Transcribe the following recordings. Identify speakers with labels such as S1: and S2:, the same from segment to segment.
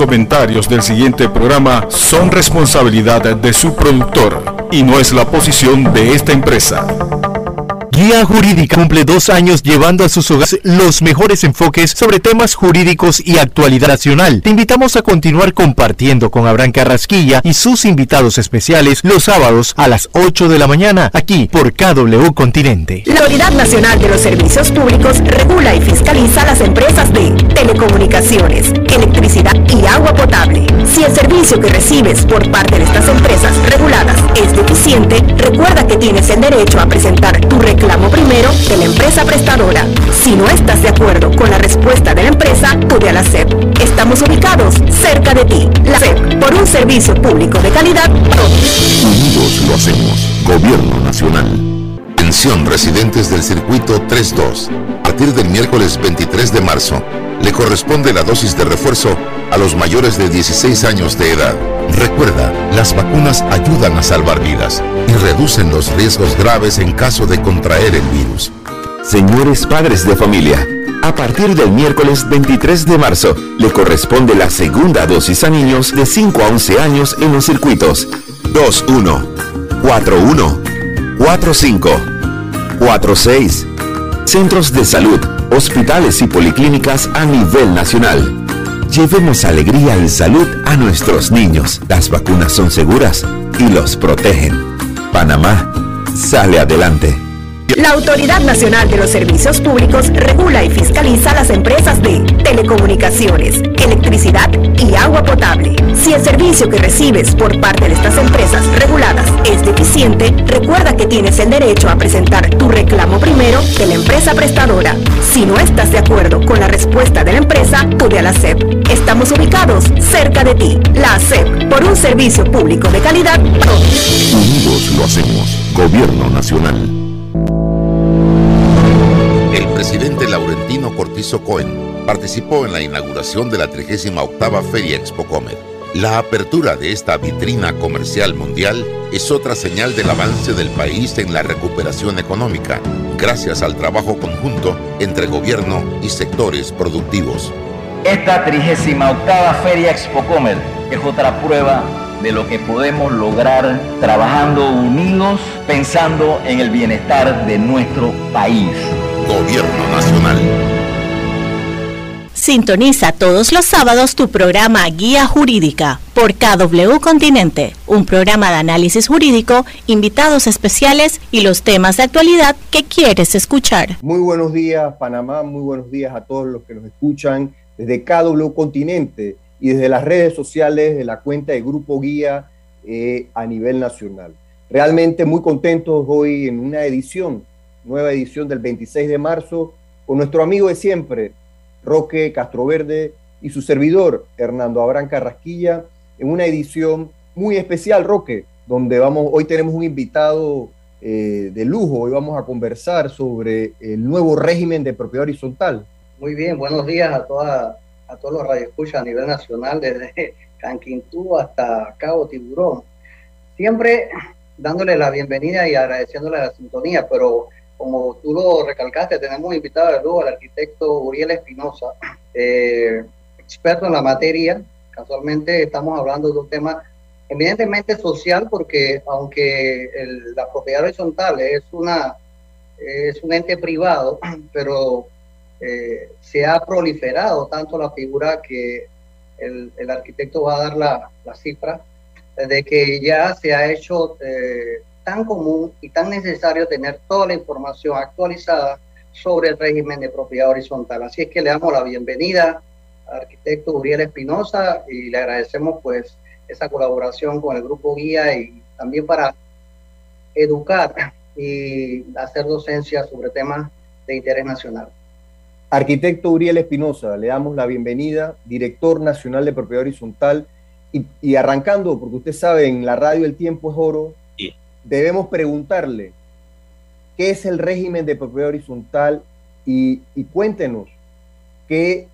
S1: comentarios del siguiente programa son responsabilidad de su productor y no es la posición de esta empresa.
S2: Guía Jurídica cumple dos años llevando a sus hogares los mejores enfoques sobre temas jurídicos y actualidad nacional. Te invitamos a continuar compartiendo con Abraham Carrasquilla y sus invitados especiales los sábados a las 8 de la mañana aquí por KW Continente.
S3: La Autoridad Nacional de los Servicios Públicos regula y fiscaliza las empresas de telecomunicaciones, electricidad y agua potable. Si el servicio que recibes por parte de estas empresas reguladas es deficiente, recuerda que tienes el derecho a presentar tu reclamo primero de la empresa prestadora. Si no estás de acuerdo con la respuesta de la empresa, acude a la SEP. Estamos ubicados cerca de ti. La SEP, por un servicio público de calidad.
S4: Unidos lo hacemos. Gobierno Nacional. Atención residentes del circuito 32. A partir del miércoles 23 de marzo, le corresponde la dosis de refuerzo a los mayores de 16 años de edad. Recuerda, las vacunas ayudan a salvar vidas y reducen los riesgos graves en caso de contraer el virus.
S5: Señores padres de familia, a partir del miércoles 23 de marzo le corresponde la segunda dosis a niños de 5 a 11 años en los circuitos 21, 41, 45, 46, centros de salud, hospitales y policlínicas a nivel nacional. Llevemos alegría y salud a nuestros niños. Las vacunas son seguras y los protegen. Panamá sale adelante.
S3: La Autoridad Nacional de los Servicios Públicos regula y fiscaliza las empresas de telecomunicaciones, electricidad y agua potable. Si el servicio que recibes por parte de estas empresas reguladas es deficiente, recuerda que tienes el derecho a presentar tu reclamo primero de la empresa prestadora. Si no estás de acuerdo con la respuesta de la empresa, acude a la SEP. Estamos ubicados cerca de ti. La SEP, por un servicio público de calidad.
S4: Unidos lo hacemos. Gobierno Nacional. Cortizo Cohen participó en la inauguración de la 38 Feria Expo Comer. La apertura de esta vitrina comercial mundial es otra señal del avance del país en la recuperación económica, gracias al trabajo conjunto entre gobierno y sectores productivos.
S6: Esta 38 Feria Expo Comer es otra prueba de lo que podemos lograr trabajando unidos, pensando en el bienestar de nuestro país.
S4: Gobierno Nacional.
S3: Sintoniza todos los sábados tu programa Guía Jurídica por KW Continente, un programa de análisis jurídico, invitados especiales y los temas de actualidad que quieres escuchar.
S7: Muy buenos días Panamá, muy buenos días a todos los que nos escuchan desde KW Continente y desde las redes sociales de la cuenta de Grupo Guía eh, a nivel nacional. Realmente muy contentos hoy en una edición, nueva edición del 26 de marzo, con nuestro amigo de siempre, Roque Castroverde, y su servidor, Hernando Abrán Carrasquilla, en una edición muy especial, Roque, donde vamos, hoy tenemos un invitado eh, de lujo, hoy vamos a conversar sobre el nuevo régimen de propiedad horizontal.
S8: Muy bien, buenos días a toda a todos los radioescuchas a nivel nacional, desde Canquintú hasta Cabo Tiburón. Siempre dándole la bienvenida y agradeciéndole la sintonía, pero como tú lo recalcaste, tenemos invitado de al arquitecto Uriel Espinosa, eh, experto en la materia. Casualmente estamos hablando de un tema evidentemente social, porque aunque la propiedad horizontal es, una, es un ente privado, pero eh, se ha proliferado tanto la figura que el, arquitecto va a dar la, la, cifra, de que ya se ha hecho eh, tan común y tan necesario tener toda la información actualizada sobre el régimen de propiedad horizontal. Así es que le damos la bienvenida al arquitecto Uriel Espinosa y le agradecemos pues esa colaboración con el grupo guía y también para educar y hacer docencia sobre temas de interés nacional.
S7: Arquitecto Uriel Espinosa, le damos la bienvenida, director nacional de propiedad horizontal. Y, arrancando, porque usted sabe, en la radio el tiempo es oro, debemos preguntarle, ¿qué es el régimen de propiedad horizontal? Y, cuéntenos, ¿qué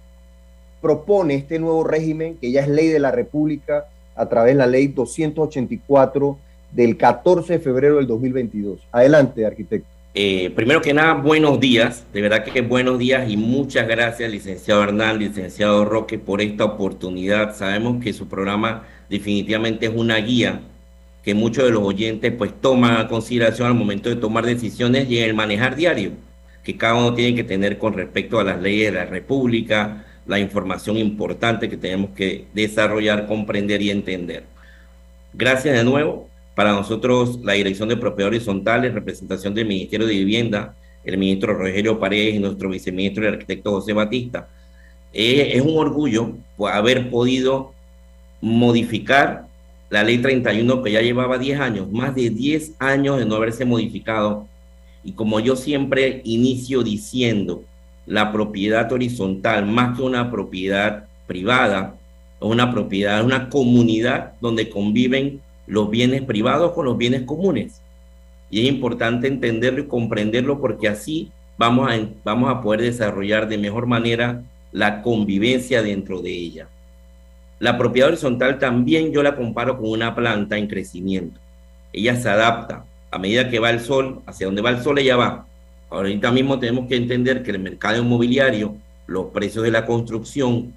S7: propone este nuevo régimen, que ya es ley de la República, a través de la ley 284 del 14 de febrero del 2022? Adelante, arquitecto.
S9: Eh, primero que nada, buenos días, de verdad que buenos días y muchas gracias, licenciado Hernán, licenciado Roque, por esta oportunidad. Sabemos que su programa definitivamente es una guía que muchos de los oyentes pues toman a consideración al momento de tomar decisiones y en el manejar diario que cada uno tiene que tener con respecto a las leyes de la República, la información importante que tenemos que desarrollar, comprender y entender. Gracias de nuevo para nosotros, la Dirección de Propiedad Horizontal, en representación del Ministerio de Vivienda, el ministro Rogelio Paredes y nuestro viceministro, el arquitecto José Batista, eh, es un orgullo haber podido modificar la ley 31 que ya llevaba 10 años, más de 10 años de no haberse modificado. Y como yo siempre inicio diciendo, la propiedad horizontal, más que una propiedad privada, es una propiedad, una comunidad donde conviven los bienes privados con los bienes comunes. Y es importante entenderlo y comprenderlo porque así vamos a, vamos a poder desarrollar de mejor manera la convivencia dentro de ella. La propiedad horizontal también yo la comparo con una planta en crecimiento. Ella se adapta a medida que va el sol, hacia donde va el sol ella va. Ahorita mismo tenemos que entender que el mercado inmobiliario, los precios de la construcción,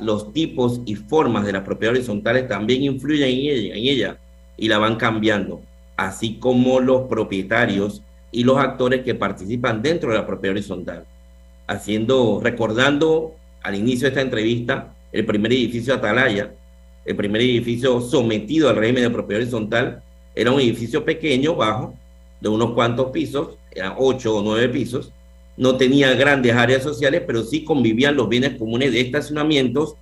S9: los tipos y formas de las propiedades horizontales también influyen en ella, en ella y la van cambiando, así como los propietarios y los actores que participan dentro de la propiedad horizontal. Haciendo, recordando al inicio de esta entrevista, el primer edificio Atalaya, el primer edificio sometido al régimen de propiedad horizontal, era un edificio pequeño, bajo, de unos cuantos pisos, eran ocho o nueve pisos, no tenía grandes áreas sociales, pero sí convivían los bienes comunes de estacionamientos,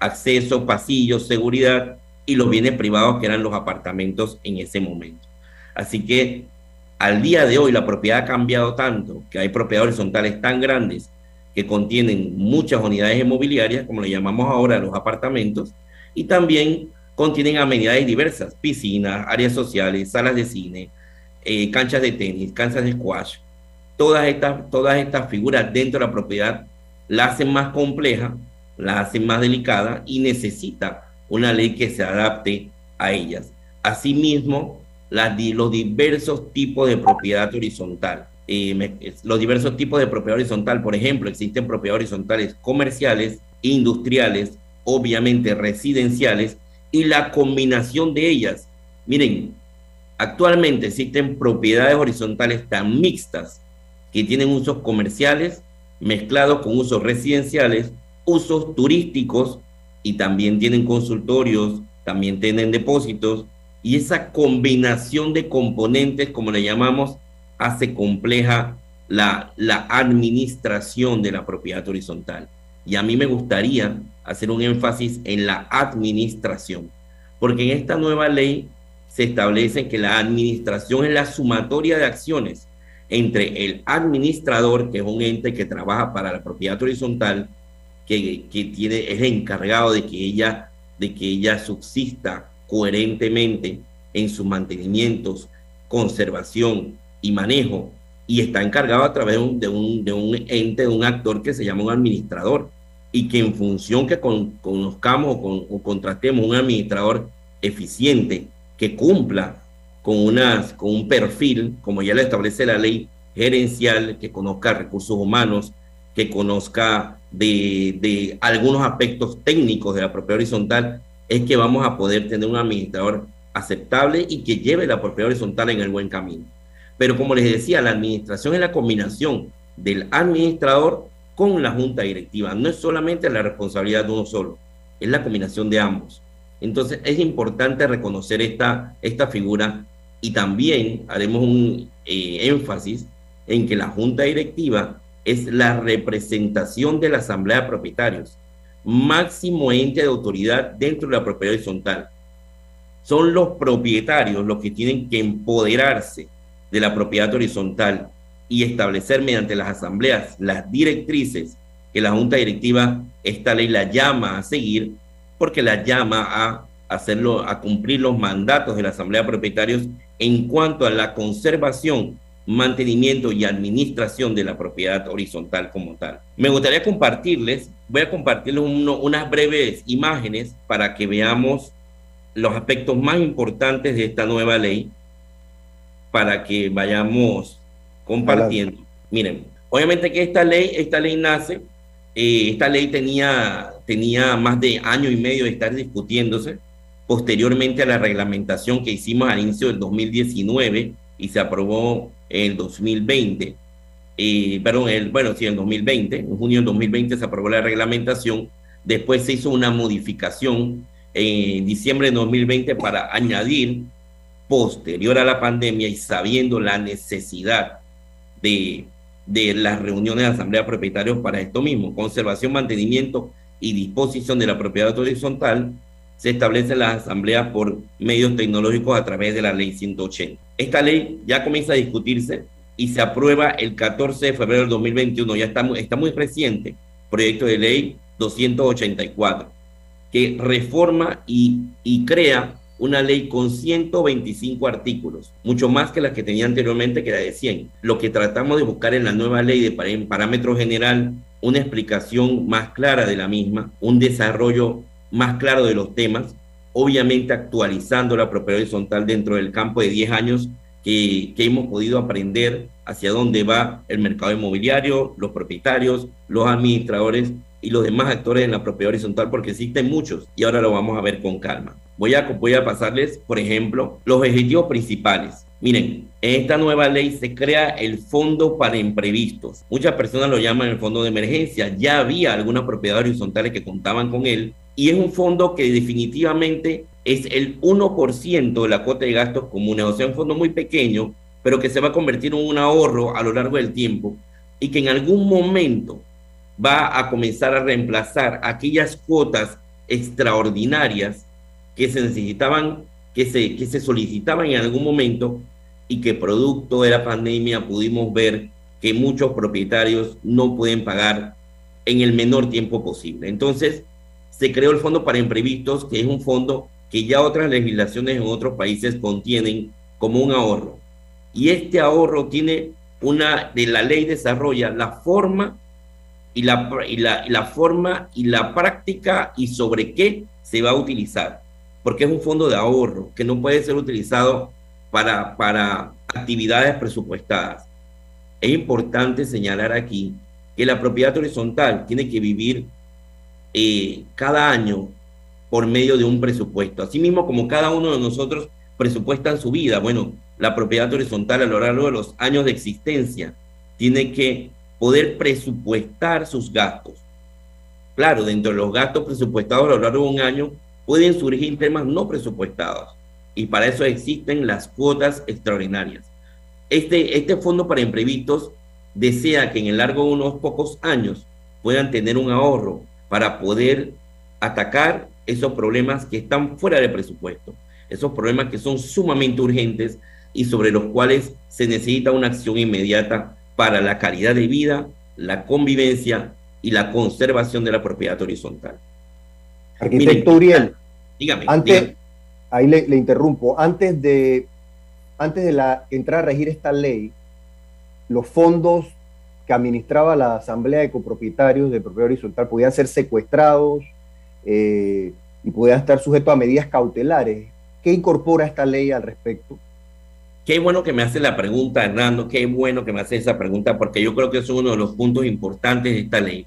S9: acceso, pasillos, seguridad y los bienes privados que eran los apartamentos en ese momento. Así que al día de hoy la propiedad ha cambiado tanto que hay propiedades horizontales tan grandes que contienen muchas unidades inmobiliarias, como le llamamos ahora los apartamentos, y también contienen amenidades diversas, piscinas, áreas sociales, salas de cine, eh, canchas de tenis, canchas de squash, todas estas, todas estas figuras dentro de la propiedad la hacen más compleja, la hacen más delicada y necesita una ley que se adapte a ellas. Asimismo, las, los diversos tipos de propiedad horizontal. Eh, los diversos tipos de propiedad horizontal, por ejemplo, existen propiedades horizontales comerciales, industriales, obviamente residenciales, y la combinación de ellas. Miren, actualmente existen propiedades horizontales tan mixtas que tienen usos comerciales mezclados con usos residenciales, usos turísticos y también tienen consultorios, también tienen depósitos y esa combinación de componentes, como le llamamos, hace compleja la, la administración de la propiedad horizontal. Y a mí me gustaría hacer un énfasis en la administración, porque en esta nueva ley se establece que la administración es la sumatoria de acciones entre el administrador, que es un ente que trabaja para la propiedad horizontal, que, que tiene, es encargado de que, ella, de que ella subsista coherentemente en sus mantenimientos, conservación y manejo, y está encargado a través de un, de un, ente, de un actor que se llama un administrador, y que en función que conozcamos o, contratemos un administrador eficiente que cumpla con, unas, con un perfil, como ya lo establece la ley gerencial, que conozca recursos humanos, que conozca de, de algunos aspectos técnicos de la propiedad horizontal, es que vamos a poder tener un administrador aceptable y que lleve la propiedad horizontal en el buen camino. Pero como les decía, la administración es la combinación del administrador con la junta directiva. No es solamente la responsabilidad de uno solo, es la combinación de ambos. Entonces es importante reconocer esta, esta figura y también haremos un eh, énfasis en que la junta directiva es la representación de la asamblea de propietarios, máximo ente de autoridad dentro de la propiedad horizontal. Son los propietarios los que tienen que empoderarse de la propiedad horizontal y establecer mediante las asambleas las directrices que la junta directiva, esta ley la llama a seguir, porque la llama a hacerlo, a cumplir los mandatos de la asamblea de propietarios en cuanto a la conservación, mantenimiento y administración de la propiedad horizontal como tal. Me gustaría compartirles, voy a compartirles unas breves imágenes para que veamos los aspectos más importantes de esta nueva ley, para que vayamos compartiendo. Miren, obviamente que esta ley, esta ley nace, eh, esta ley tenía, tenía más de año y medio de estar discutiéndose posteriormente a la reglamentación que hicimos al inicio del 2019 y se aprobó en el 2020. Eh, perdón, el, bueno, sí, en 2020, en junio del 2020 se aprobó la reglamentación, después se hizo una modificación en diciembre de 2020 para añadir, posterior a la pandemia y sabiendo la necesidad de, de las reuniones de asamblea de propietarios para esto mismo, conservación, mantenimiento y disposición de la propiedad horizontal, se establecen las asambleas por medios tecnológicos a través de la ley 180. Esta ley ya comienza a discutirse y se aprueba el 14 de febrero del 2021, ya está, muy, está muy reciente, proyecto de ley 284, que reforma y, y crea una ley con 125 artículos, mucho más que la que tenía anteriormente, que era de 100. Lo que tratamos de buscar en la nueva ley de parámetro general, una explicación más clara de la misma, un desarrollo más claro de los temas, obviamente actualizando la propiedad horizontal dentro del campo de 10 años que, que, hemos podido aprender hacia dónde va el mercado inmobiliario, los propietarios, los administradores y los demás actores en la propiedad horizontal, porque existen muchos y ahora lo vamos a ver con calma. Voy a, voy a pasarles, por ejemplo, los objetivos principales. Miren, en esta nueva ley se crea el fondo para imprevistos. Muchas personas lo llaman el fondo de emergencia. Ya había algunas propiedades horizontales que contaban con él, y es un fondo que definitivamente es el 1% de la cuota de gastos comunes, o sea, un fondo muy pequeño, pero que se va a convertir en un ahorro a lo largo del tiempo y que en algún momento va a comenzar a reemplazar aquellas cuotas extraordinarias que se necesitaban, que se, que se solicitaban en algún momento y que producto de la pandemia pudimos ver que muchos propietarios no pueden pagar en el menor tiempo posible. Entonces, se creó el Fondo para Imprevistos, que es un fondo que ya otras legislaciones en otros países contienen como un ahorro. Y este ahorro tiene una, de la ley desarrolla la forma y la, y la, y la forma y la práctica y sobre qué se va a utilizar. Porque es un fondo de ahorro que no puede ser utilizado para, para actividades presupuestadas. Es importante señalar aquí que la propiedad horizontal tiene que vivir eh, cada año por medio de un presupuesto. Asimismo, como cada uno de nosotros presupuesta en su vida, bueno, la propiedad horizontal a lo largo de los años de existencia tiene que poder presupuestar sus gastos. Claro, dentro de los gastos presupuestados a lo largo de un año pueden surgir temas no presupuestados y para eso existen las cuotas extraordinarias. Este, este fondo para imprevistos desea que en el largo de unos pocos años puedan tener un ahorro para poder atacar esos problemas que están fuera de presupuesto, esos problemas que son sumamente urgentes y sobre los cuales se necesita una acción inmediata para la calidad de vida, la convivencia y la conservación de la propiedad horizontal.
S7: Arquitecto Uriel, dígame, antes, ahí le, le, interrumpo, antes de, antes de la, entrar a regir esta ley, los fondos que administraba la Asamblea de Copropietarios de Propiedad Horizontal podían ser secuestrados eh, y podían estar sujetos a medidas cautelares. ¿Qué incorpora esta ley al respecto?
S9: Qué bueno que me hace la pregunta, Hernando, qué bueno que me hace esa pregunta, porque yo creo que es uno de los puntos importantes de esta ley.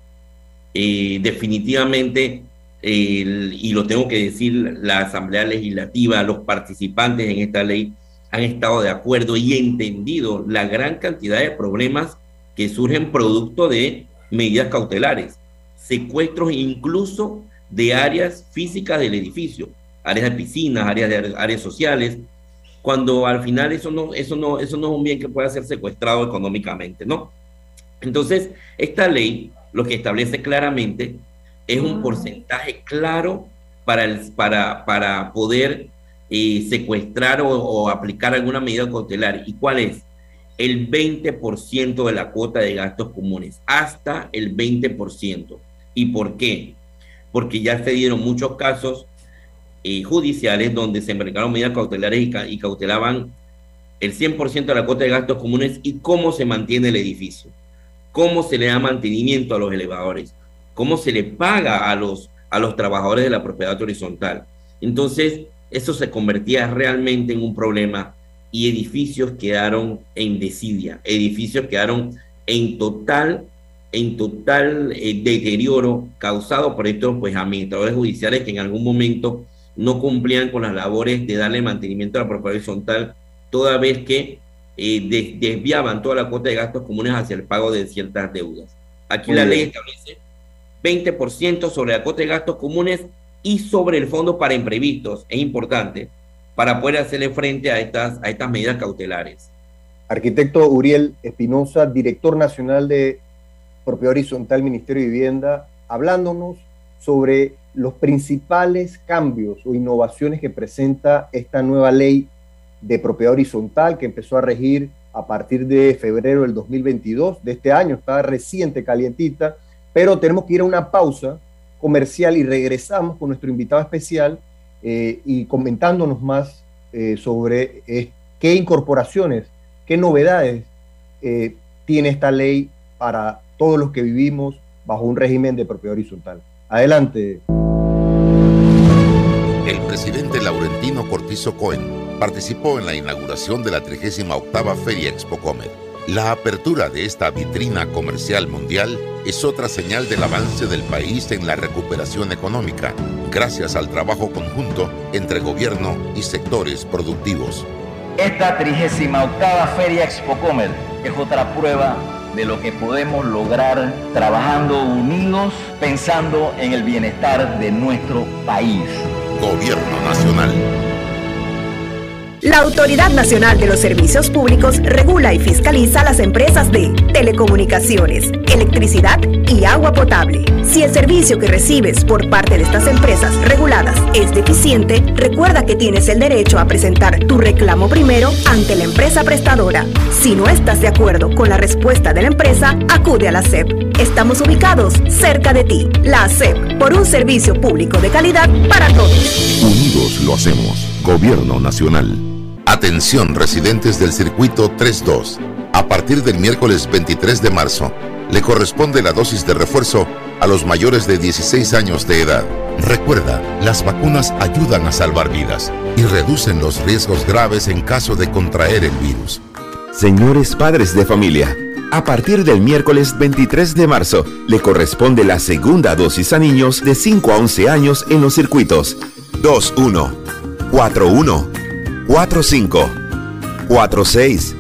S9: Eh, definitivamente, y lo tengo que decir, la Asamblea Legislativa, los participantes en esta ley han estado de acuerdo y entendido la gran cantidad de problemas que surgen producto de medidas cautelares, secuestros incluso de áreas físicas del edificio, áreas de piscinas, áreas de áreas sociales, cuando al final eso no, eso no, eso no es un bien que pueda ser secuestrado económicamente, ¿no? Entonces, esta ley lo que establece claramente es un porcentaje claro para, el, para, para poder eh, secuestrar o, o, aplicar alguna medida cautelar. ¿Y cuál es? el 20% de la cuota de gastos comunes, hasta el 20%. ¿Y por qué? Porque ya se dieron muchos casos eh, judiciales donde se embarcaron medidas cautelares y, y cautelaban el 100% de la cuota de gastos comunes y cómo se mantiene el edificio, cómo se le da mantenimiento a los elevadores, cómo se le paga a los, a los trabajadores de la propiedad horizontal. Entonces, eso se convertía realmente en un problema y edificios quedaron en desidia, edificios quedaron en total en total eh, deterioro causado por estos pues, administradores judiciales que en algún momento no cumplían con las labores de darle mantenimiento a la propiedad horizontal, toda vez que eh, desviaban toda la cuota de gastos comunes hacia el pago de ciertas deudas. Aquí la ley establece 20% sobre la cuota de gastos comunes y sobre el fondo para imprevistos. Es importante para poder hacerle frente a estas, a estas medidas cautelares.
S7: Arquitecto Uriel Espinosa, director nacional de Propiedad Horizontal Ministerio de Vivienda, hablándonos sobre los principales cambios o innovaciones que presenta esta nueva ley de propiedad horizontal que empezó a regir a partir de febrero del 2022, de este año, está reciente, calientita, pero tenemos que ir a una pausa comercial y regresamos con nuestro invitado especial eh, y comentándonos más eh, sobre eh, qué incorporaciones, qué novedades tiene esta ley para todos los que vivimos bajo un régimen de propiedad horizontal. Adelante.
S4: El presidente Laurentino Cortizo Cohen participó en la inauguración de la 38 Feria Expo Comer. La apertura de esta vitrina comercial mundial es otra señal del avance del país en la recuperación económica, gracias al trabajo conjunto entre gobierno y sectores productivos.
S6: Esta 38 Feria Expo Comer es otra prueba de lo que podemos lograr trabajando unidos, pensando en el bienestar de nuestro país.
S4: Gobierno Nacional.
S3: La Autoridad Nacional de los Servicios Públicos regula y fiscaliza las empresas de telecomunicaciones, electricidad y agua potable. Si el servicio que recibes por parte de estas empresas reguladas es deficiente, recuerda que tienes el derecho a presentar tu reclamo primero ante la empresa prestadora. Si no estás de acuerdo con la respuesta de la empresa, acude a la SEP. Estamos ubicados cerca de ti. La SEP, por un servicio público de calidad para todos.
S4: Unidos lo hacemos. Gobierno Nacional. Atención residentes del circuito 32. A partir del miércoles 23 de marzo, le corresponde la dosis de refuerzo a los mayores de 16 años de edad. Recuerda, las vacunas ayudan a salvar vidas y reducen los riesgos graves en caso de contraer el virus.
S5: Señores padres de familia, a partir del miércoles 23 de marzo le corresponde la segunda dosis a niños de 5 a 11 años en los circuitos 2-1, 4-1 45 46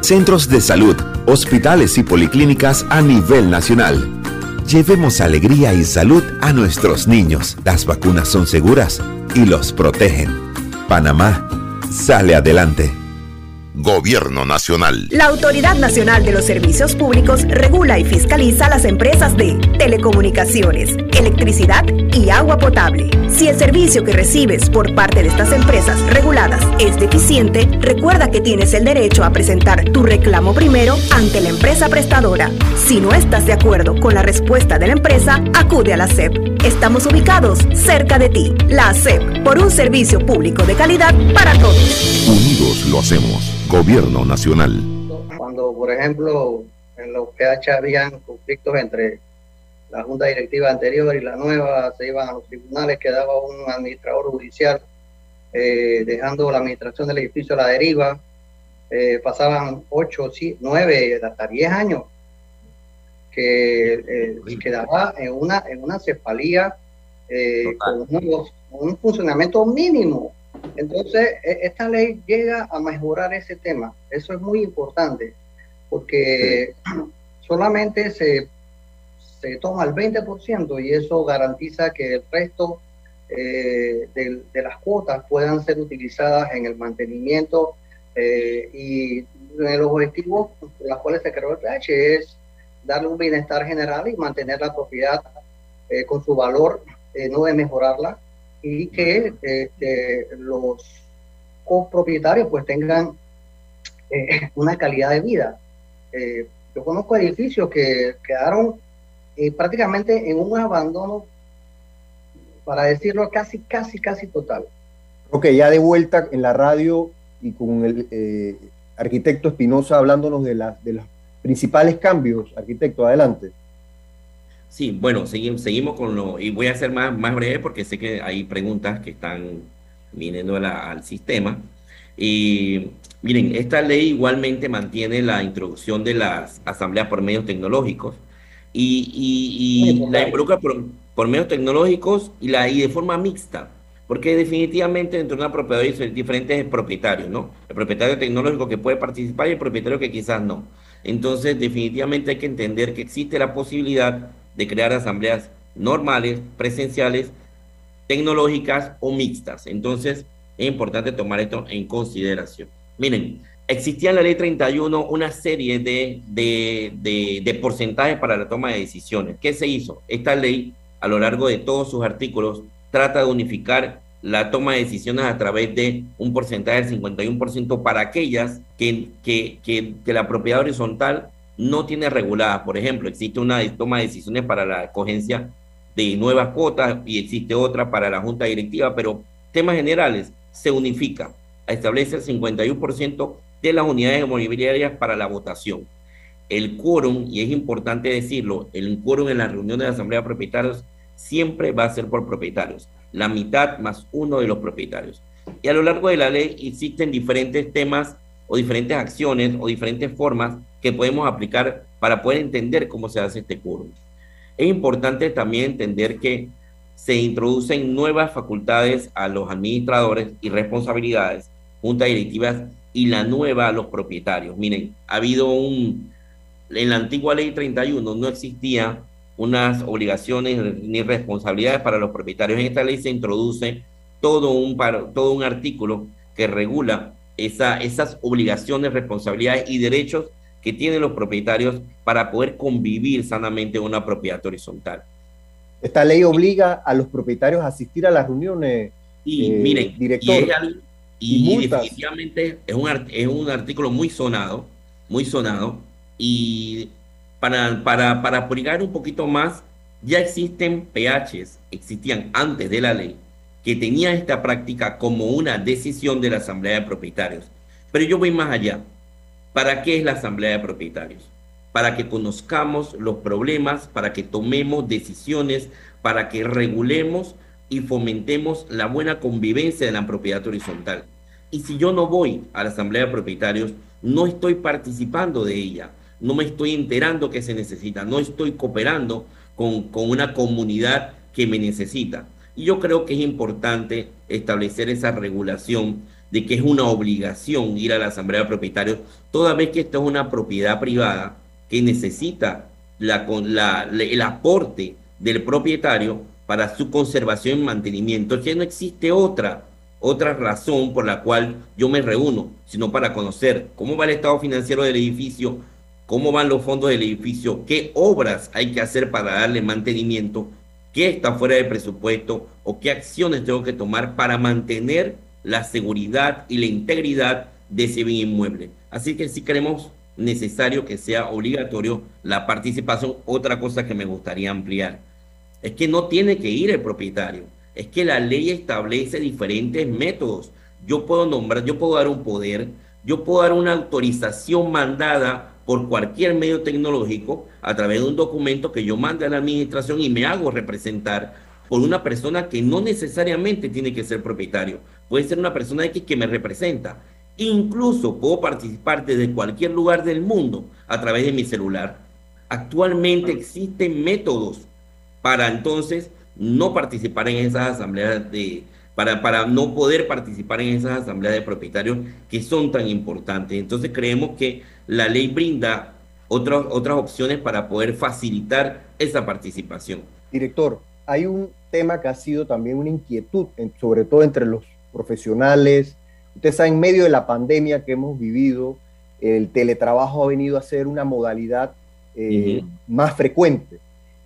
S5: Centros de salud, hospitales y policlínicas a nivel nacional. Llevemos alegría y salud a nuestros niños. Las vacunas son seguras y los protegen. Panamá sale adelante.
S4: Gobierno Nacional.
S3: La Autoridad Nacional de los Servicios Públicos regula y fiscaliza las empresas de telecomunicaciones, electricidad y agua potable. Si el servicio que recibes por parte de estas empresas reguladas es deficiente, recuerda que tienes el derecho a presentar tu reclamo primero ante la empresa prestadora. Si no estás de acuerdo con la respuesta de la empresa, acude a la SEP. Estamos ubicados cerca de ti. La SEP, por un servicio público de calidad para todos.
S4: Unidos lo hacemos. Gobierno Nacional.
S8: Cuando, por ejemplo, en los PH habían conflictos entre la junta directiva anterior y la nueva, se iban a los tribunales, quedaba un administrador judicial eh, dejando la administración del edificio a la deriva, eh, pasaban 8, 9, hasta 10 años que eh, quedaba en una, en una cefalía con un funcionamiento mínimo entonces, e, esta ley llega a mejorar ese tema. Eso es muy importante, porque solamente se, se toma el 20% y eso garantiza que el resto eh, de, las cuotas puedan ser utilizadas en el mantenimiento eh, y en los objetivos por los cuales se creó el PH es darle un bienestar general y mantener la propiedad eh, con su valor, no de mejorarla y que este, los copropietarios pues tengan eh, una calidad de vida. Eh, yo conozco edificios que quedaron eh, prácticamente en un abandono, para decirlo casi, casi, casi total.
S7: Ok, ya de vuelta en la radio y con el arquitecto Espinosa hablándonos de, de los principales cambios. Arquitecto, adelante.
S9: Sí, bueno, seguimos, seguimos con lo, y voy a ser más, más breve porque sé que hay preguntas que están viniendo al sistema. Y Miren, esta ley igualmente mantiene la introducción de las asambleas por medios tecnológicos y, la involucra por, medios tecnológicos y, la, y de forma mixta, porque definitivamente dentro de una propiedad hay diferentes propietarios, ¿no? El propietario tecnológico que puede participar y el propietario que quizás no. Entonces, definitivamente hay que entender que existe la posibilidad de crear asambleas normales, presenciales, tecnológicas o mixtas. Entonces, es importante tomar esto en consideración. Miren, existía en la ley 31 una serie de, de, de, porcentajes para la toma de decisiones. ¿Qué se hizo? Esta ley, a lo largo de todos sus artículos, trata de unificar la toma de decisiones a través de un porcentaje del 51% para aquellas que, que, que, que, la propiedad horizontal no tiene regulada. Por ejemplo, existe una toma de decisiones para la escogencia de nuevas cuotas y existe otra para la junta directiva, pero temas generales se unifica, establece el 51% de las unidades inmobiliarias para la votación. El quórum, y es importante decirlo, el quórum en la reunión de la Asamblea de Propietarios siempre va a ser por propietarios, la mitad más uno de los propietarios. Y a lo largo de la ley existen diferentes temas o diferentes acciones o diferentes formas que podemos aplicar para poder entender cómo se hace este quórum. Es importante también entender que se introducen nuevas facultades a los administradores y responsabilidades, juntas directivas y la nueva a los propietarios. Miren, ha habido un, en la antigua ley 31 no existía unas obligaciones ni responsabilidades para los propietarios. En esta ley se introduce todo un, todo un artículo que regula esa, esas obligaciones, responsabilidades y derechos que tienen los propietarios para poder convivir sanamente en una propiedad horizontal.
S7: Esta ley obliga a los propietarios a asistir a las reuniones.
S9: Y eh, miren, y, definitivamente es un, es un artículo muy sonado, muy sonado. Y para, para, para aplicar un poquito más, ya existen PHs, existían antes de la ley, que tenían esta práctica como una decisión de la Asamblea de Propietarios. Pero yo voy más allá. ¿Para qué es la Asamblea de Propietarios? Para que conozcamos los problemas, para que tomemos decisiones, para que regulemos y fomentemos la buena convivencia de la propiedad horizontal. Y si yo no voy a la Asamblea de Propietarios, no estoy participando de ella no me estoy enterando que se necesita, no estoy cooperando con, con una comunidad que me necesita. Y yo creo que es importante establecer esa regulación de que es una obligación ir a la asamblea de propietarios, toda vez que esto es una propiedad privada que necesita la, la, el aporte del propietario para su conservación y mantenimiento, que no existe otra, otra razón por la cual yo me reúno, sino para conocer cómo va el estado financiero del edificio, cómo van los fondos del edificio, qué obras hay que hacer para darle mantenimiento, qué está fuera de presupuesto o qué acciones tengo que tomar para mantener la seguridad y la integridad de ese bien inmueble. Así que si queremos necesario que sea obligatorio la participación. Otra cosa que me gustaría ampliar es que no tiene que ir el propietario, es que la ley establece diferentes métodos. Yo puedo nombrar, yo puedo dar un poder, yo puedo dar una autorización mandada por cualquier medio tecnológico a través de un documento que yo mande a la administración y me hago representar por una persona que no necesariamente tiene que ser propietario. Puede ser una persona X que me representa. Incluso puedo participar desde cualquier lugar del mundo a través de mi celular. Actualmente existen métodos para entonces no participar en esas asambleas de, para, para no poder participar en esas asambleas de propietarios que son tan importantes. Entonces creemos que la ley brinda otras, otras opciones para poder facilitar esa participación.
S7: Director, hay un tema que ha sido también una inquietud, sobre todo entre los profesionales. Usted sabe, en medio de la pandemia que hemos vivido, el teletrabajo ha venido a ser una modalidad eh, más frecuente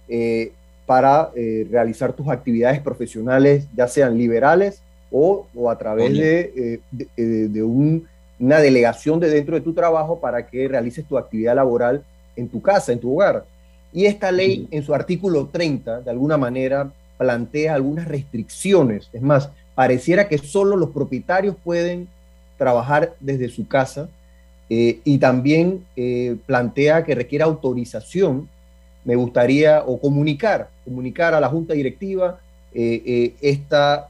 S7: eh, para eh, realizar tus actividades profesionales, ya sean liberales o, a través de, de, un una delegación de dentro de tu trabajo para que realices tu actividad laboral en tu casa, en tu hogar. Y esta ley, en su artículo 30, de alguna manera plantea algunas restricciones. Es más, pareciera que solo los propietarios pueden trabajar desde su casa eh, y también eh, plantea que requiere autorización. Me gustaría, o comunicar, comunicar a la junta directiva eh, esta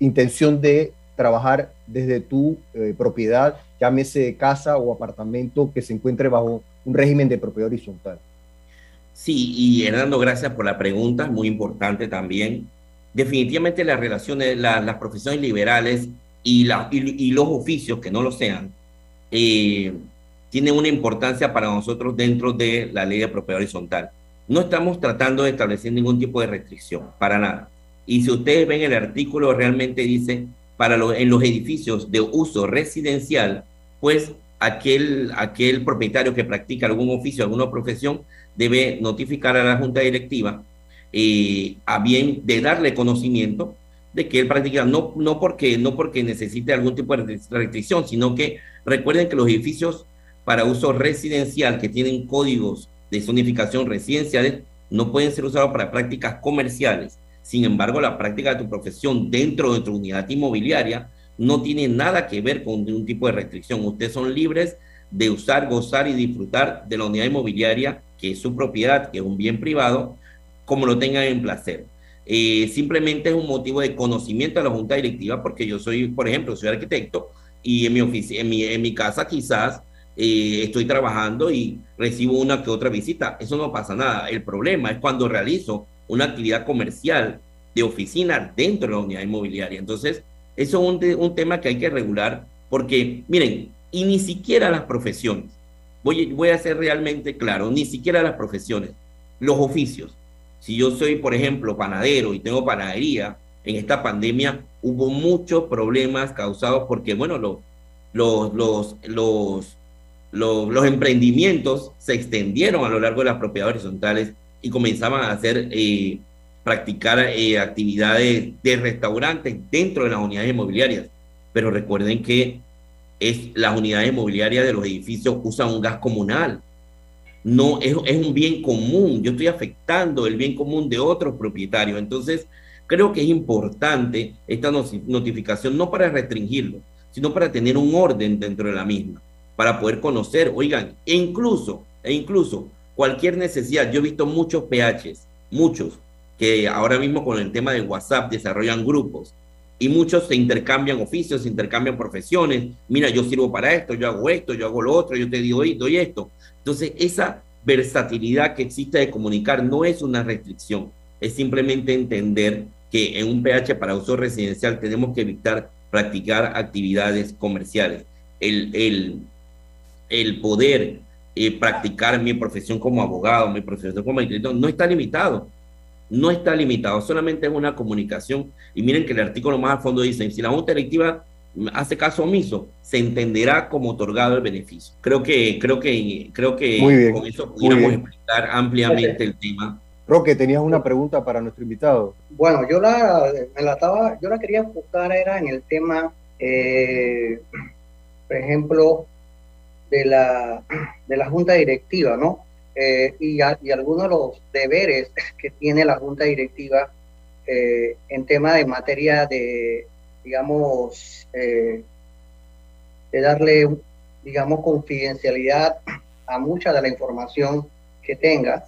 S7: intención de trabajar desde tu propiedad llámese casa o apartamento que se encuentre bajo un régimen de propiedad horizontal.
S9: Sí, y Hernando, gracias por la pregunta, muy importante también. Definitivamente las relaciones, las profesiones liberales y, los oficios que no lo sean, eh, tienen una importancia para nosotros dentro de la ley de propiedad horizontal. No estamos tratando de establecer ningún tipo de restricción, para nada. Y si ustedes ven el artículo, realmente dice, para en los edificios de uso residencial, pues aquel, aquel propietario que practica algún oficio, alguna profesión, debe notificar a la junta directiva eh, a bien de darle conocimiento de que él practica, no, no, porque, no porque necesite algún tipo de restricción, sino que recuerden que los edificios para uso residencial que tienen códigos de zonificación residenciales no pueden ser usados para prácticas comerciales. Sin embargo, la práctica de tu profesión dentro de tu unidad inmobiliaria no tiene nada que ver con un tipo de restricción. Ustedes son libres de usar, gozar y disfrutar de la unidad inmobiliaria, que es su propiedad, que es un bien privado, como lo tengan en placer. Eh, simplemente es un motivo de conocimiento a la junta directiva, porque yo soy, por ejemplo, soy arquitecto y en mi, en mi, en mi casa quizás eh, estoy trabajando y recibo una que otra visita. Eso no pasa nada. El problema es cuando realizo una actividad comercial de oficina dentro de la unidad inmobiliaria. Entonces, eso es un, tema que hay que regular porque, miren, y ni siquiera las profesiones, voy, voy a ser realmente claro, ni siquiera las profesiones, los oficios. Si yo soy, por ejemplo, panadero y tengo panadería, en esta pandemia hubo muchos problemas causados porque, bueno, los, los, los, los, los, emprendimientos se extendieron a lo largo de las propiedades horizontales y comenzaban a hacer eh, practicar eh, actividades de restaurantes dentro de las unidades inmobiliarias. Pero recuerden que es, las unidades inmobiliarias de los edificios usan un gas comunal. No es, es un bien común. Yo estoy afectando el bien común de otros propietarios. Entonces, creo que es importante esta notificación, no para restringirlo, sino para tener un orden dentro de la misma, para poder conocer, oigan, e incluso, e incluso cualquier necesidad. Yo he visto muchos PHs, muchos, que ahora mismo con el tema de WhatsApp desarrollan grupos y muchos se intercambian oficios, se intercambian profesiones. Mira, yo sirvo para esto, yo hago esto, yo hago lo otro, yo te digo, doy esto. Entonces, esa versatilidad que existe de comunicar no es una restricción, es simplemente entender que en un PH para uso residencial tenemos que evitar practicar actividades comerciales. El, el, el poder eh, practicar mi profesión como abogado, mi profesión como arquitecto, no está limitado no está limitado, solamente es una comunicación. Y miren que el artículo más a fondo dice, si la Junta Directiva hace caso omiso, se entenderá como otorgado el beneficio. Creo que, creo que, creo que con eso pudiéramos explicar ampliamente el tema.
S7: Roque, tenías una pregunta para nuestro invitado.
S8: Bueno, yo la, la estaba, yo la quería enfocar era en el tema, eh, por ejemplo, de la, de la junta directiva, ¿no? Eh, y, algunos de los deberes que tiene la Junta Directiva eh, en tema de materia de, digamos, eh, de darle, digamos, confidencialidad a mucha de la información que tenga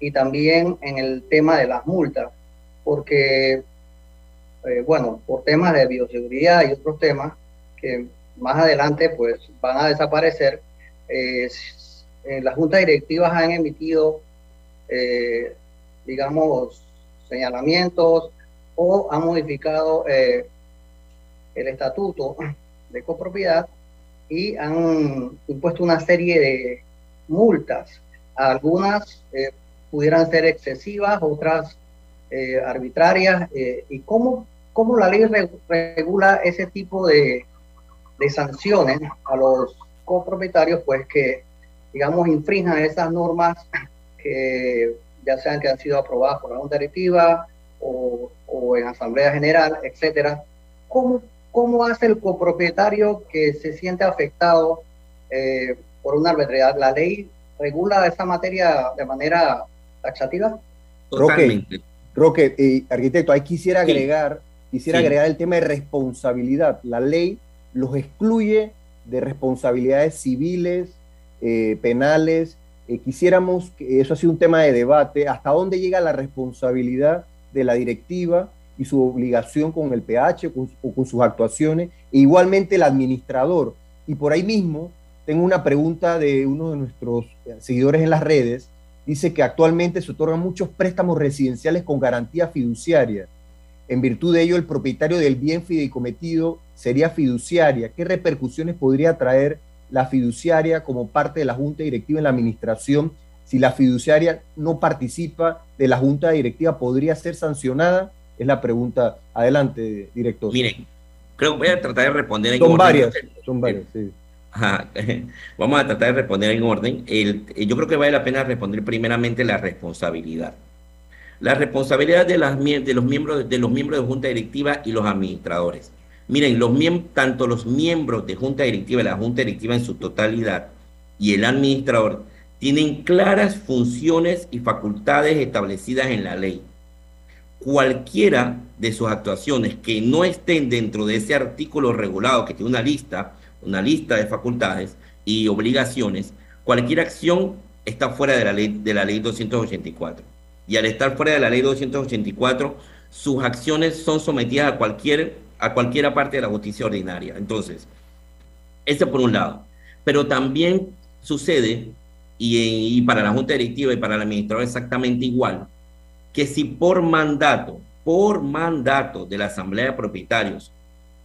S8: y también en el tema de las multas, porque, bueno, por temas de bioseguridad y otros temas que más adelante pues van a desaparecer, eh, las juntas directivas han emitido, eh, digamos, señalamientos o han modificado eh, el estatuto de copropiedad y han impuesto una serie de multas. Algunas pudieran ser excesivas, otras arbitrarias. ¿Y cómo, cómo la ley regula ese tipo de, de sanciones a los copropietarios? Pues que digamos, infrinjan esas normas que ya sean que han sido aprobadas por la Directiva o, o en Asamblea General, etcétera. ¿Cómo, ¿Cómo hace el copropietario que se siente afectado eh, por una arbitrariedad? ¿La ley regula esa materia de manera taxativa?
S7: Totalmente. Roque, eh, arquitecto, ahí quisiera agregar, quisiera agregar el tema de responsabilidad. La ley los excluye de responsabilidades civiles, eh, penales. Eh, quisiéramos, que eso ha sido un tema de debate, hasta dónde llega la responsabilidad de la directiva y su obligación con el PH o con sus actuaciones, e igualmente el administrador. Y por ahí mismo tengo una pregunta de uno de nuestros seguidores en las redes. Dice que actualmente se otorgan muchos préstamos residenciales con garantía fiduciaria. En virtud de ello, el propietario del bien fideicometido sería fiduciaria. ¿Qué repercusiones podría traer la fiduciaria como parte de la junta directiva en la administración? Si la fiduciaria no participa de la junta directiva, ¿podría ser sancionada? Es la pregunta. Adelante, director.
S9: Miren, creo que voy a tratar de responder
S7: en son varias, son varias, sí.
S9: Vamos a tratar de responder en orden. yo creo que vale la pena responder primeramente la responsabilidad. La responsabilidad de, las, de, los miembros, de los miembros de junta directiva y los administradores. Miren, los tanto los miembros de junta directiva, la junta directiva en su totalidad y el administrador tienen claras funciones y facultades establecidas en la ley. Cualquiera de sus actuaciones que no estén dentro de ese artículo regulado que tiene una lista una lista de facultades y obligaciones, cualquier acción está fuera de la ley, de la ley 284. Y al estar fuera de la ley 284, sus acciones son sometidas a cualquier a cualquiera parte de la justicia ordinaria. Entonces, eso por un lado. Pero también sucede, y, y para la Junta Directiva y para el administrador exactamente igual, que si por mandato, por mandato de la Asamblea de Propietarios,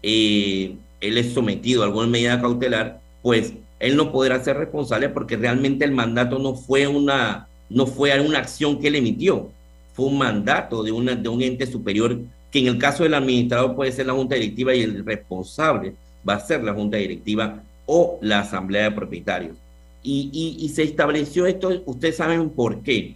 S9: eh, él es sometido a alguna medida cautelar, pues él no podrá ser responsable porque realmente el mandato no fue una, no fue una acción que él emitió, fue un mandato de, una, de un ente superior que en el caso del administrador puede ser la junta directiva y el responsable va a ser la junta directiva o la asamblea de propietarios. Y, se estableció esto, ustedes saben por qué,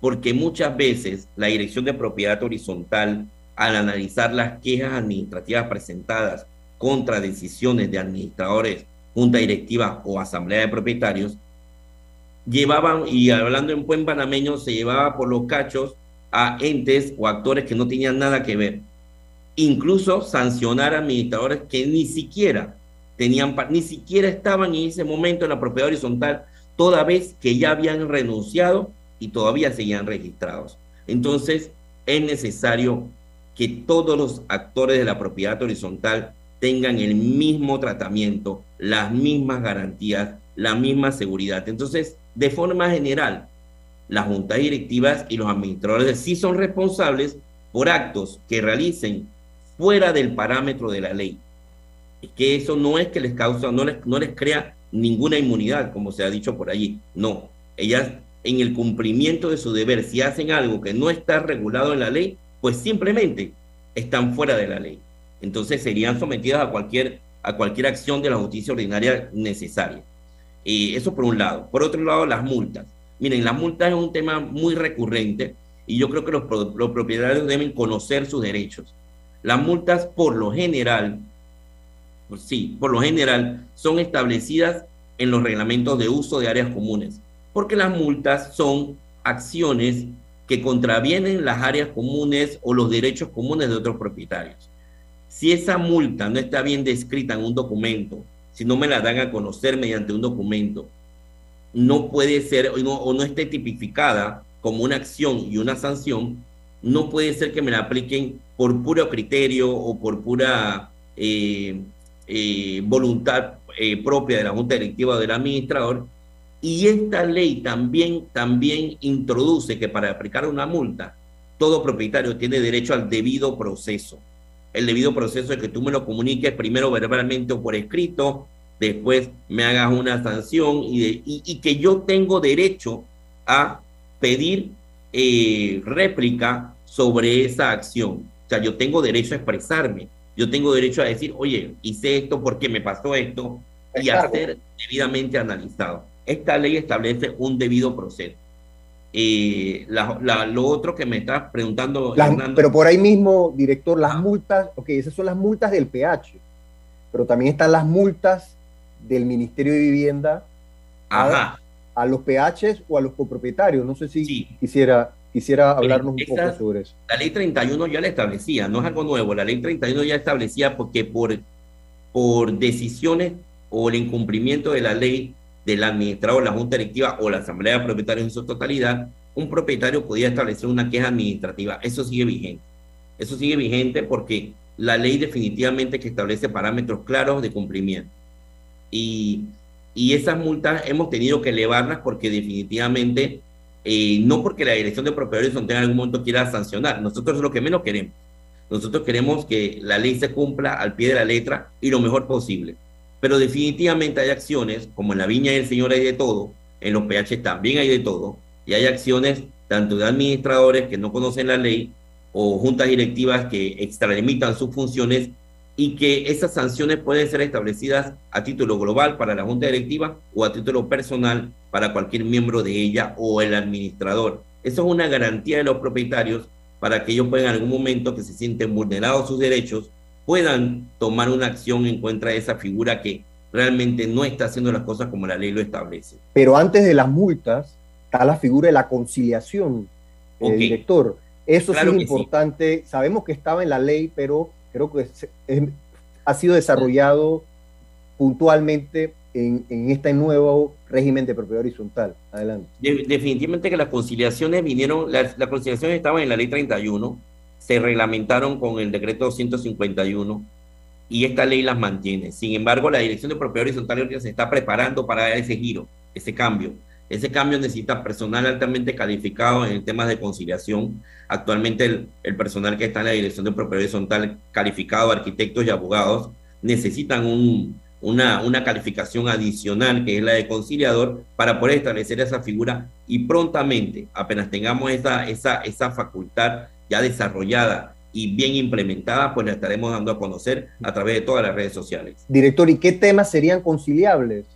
S9: porque muchas veces la dirección de propiedad horizontal, al analizar las quejas administrativas presentadas contra decisiones de administradores, junta directiva o asamblea de propietarios, llevaban, y hablando en buen panameño, se llevaba por los cachos a entes o actores que no tenían nada que ver. Incluso sancionar a administradores que ni siquiera tenían, ni siquiera estaban en ese momento en la propiedad horizontal, toda vez que ya habían renunciado y todavía seguían registrados. Entonces, es necesario que todos los actores de la propiedad horizontal tengan el mismo tratamiento, las mismas garantías, la misma seguridad. Entonces, de forma general, las juntas directivas y los administradores sí son responsables por actos que realicen fuera del parámetro de la ley. Que eso no es que les causa, no les, no les crea ninguna inmunidad, como se ha dicho por allí. No, ellas en el cumplimiento de su deber, si hacen algo que no está regulado en la ley, pues simplemente están fuera de la ley entonces serían sometidas a cualquier, a cualquier acción de la justicia ordinaria necesaria. y eso por un lado. Por otro lado, las multas. Miren, las multas es un tema muy recurrente y yo creo que los, propietarios deben conocer sus derechos. Las multas, por lo general, sí, por lo general, son establecidas en los reglamentos de uso de áreas comunes, porque las multas son acciones que contravienen las áreas comunes o los derechos comunes de otros propietarios. Si esa multa no está bien descrita en un documento, si no me la dan a conocer mediante un documento, no puede ser o no, esté tipificada como una acción y una sanción, no puede ser que me la apliquen por puro criterio o por pura eh, eh, voluntad eh, propia de la Junta Directiva del administrador. Y esta ley también, también introduce que para aplicar una multa, todo propietario tiene derecho al debido proceso el debido proceso de que tú me lo comuniques primero verbalmente o por escrito, después me hagas una sanción y, y, que yo tengo derecho a pedir eh, réplica sobre esa acción. O sea, yo tengo derecho a expresarme, yo tengo derecho a decir, oye, hice esto porque me pasó esto y a ser debidamente analizado. Esta ley establece un debido proceso. Eh, lo otro que me estás preguntando.
S7: pero por ahí mismo, director, las multas, ok, esas son las multas del PH, pero también están las multas del Ministerio de Vivienda A, los PHs o a los copropietarios. No sé si quisiera, quisiera hablarnos un poco sobre eso.
S9: La ley 31 ya la establecía, no es algo nuevo, la ley 31 ya establecía porque por, por decisiones o el incumplimiento de la ley del administrador, la junta directiva o la asamblea de propietarios en su totalidad, un propietario podía establecer una queja administrativa. Eso sigue vigente. Eso sigue vigente porque la ley definitivamente que establece parámetros claros de cumplimiento. Y, y esas multas hemos tenido que elevarlas porque definitivamente, eh, no porque la Dirección de Propiedad Horizontal en algún momento quiera sancionar, nosotros es lo que menos queremos. Nosotros queremos que la ley se cumpla al pie de la letra y lo mejor posible. Pero definitivamente hay acciones, como en la Viña del Señor hay de todo, en los PH también hay de todo, y hay acciones tanto de administradores que no conocen la ley o juntas directivas que extralimitan sus funciones y que esas sanciones pueden ser establecidas a título global para la junta directiva o a título personal para cualquier miembro de ella o el administrador. Eso es una garantía de los propietarios para que ellos puedan en algún momento que se sienten vulnerados sus derechos, puedan tomar una acción en contra de esa figura que realmente no está haciendo las cosas como la ley lo establece.
S7: Pero antes de las multas está la figura de la conciliación, el eh, director. Eso sí es importante. Sabemos que estaba en la ley, pero creo que ha sido desarrollado puntualmente en, este nuevo régimen de propiedad horizontal. Adelante.
S9: definitivamente que las conciliaciones vinieron, las, conciliaciones estaban en la ley 31, se reglamentaron con el decreto 151 y esta ley las mantiene. Sin embargo, la Dirección de Propiedad Horizontal se está preparando para ese giro, ese cambio. Ese cambio necesita personal altamente calificado en temas de conciliación. Actualmente el, el, personal que está en la Dirección de Propiedad Horizontal, calificado, arquitectos y abogados, necesitan un, una, una calificación adicional que es la de conciliador para poder establecer esa figura y prontamente, apenas tengamos esa, esa, esa facultad ya desarrollada y bien implementada, pues la estaremos dando a conocer a través de todas las redes sociales.
S7: Director, ¿y qué temas serían conciliables?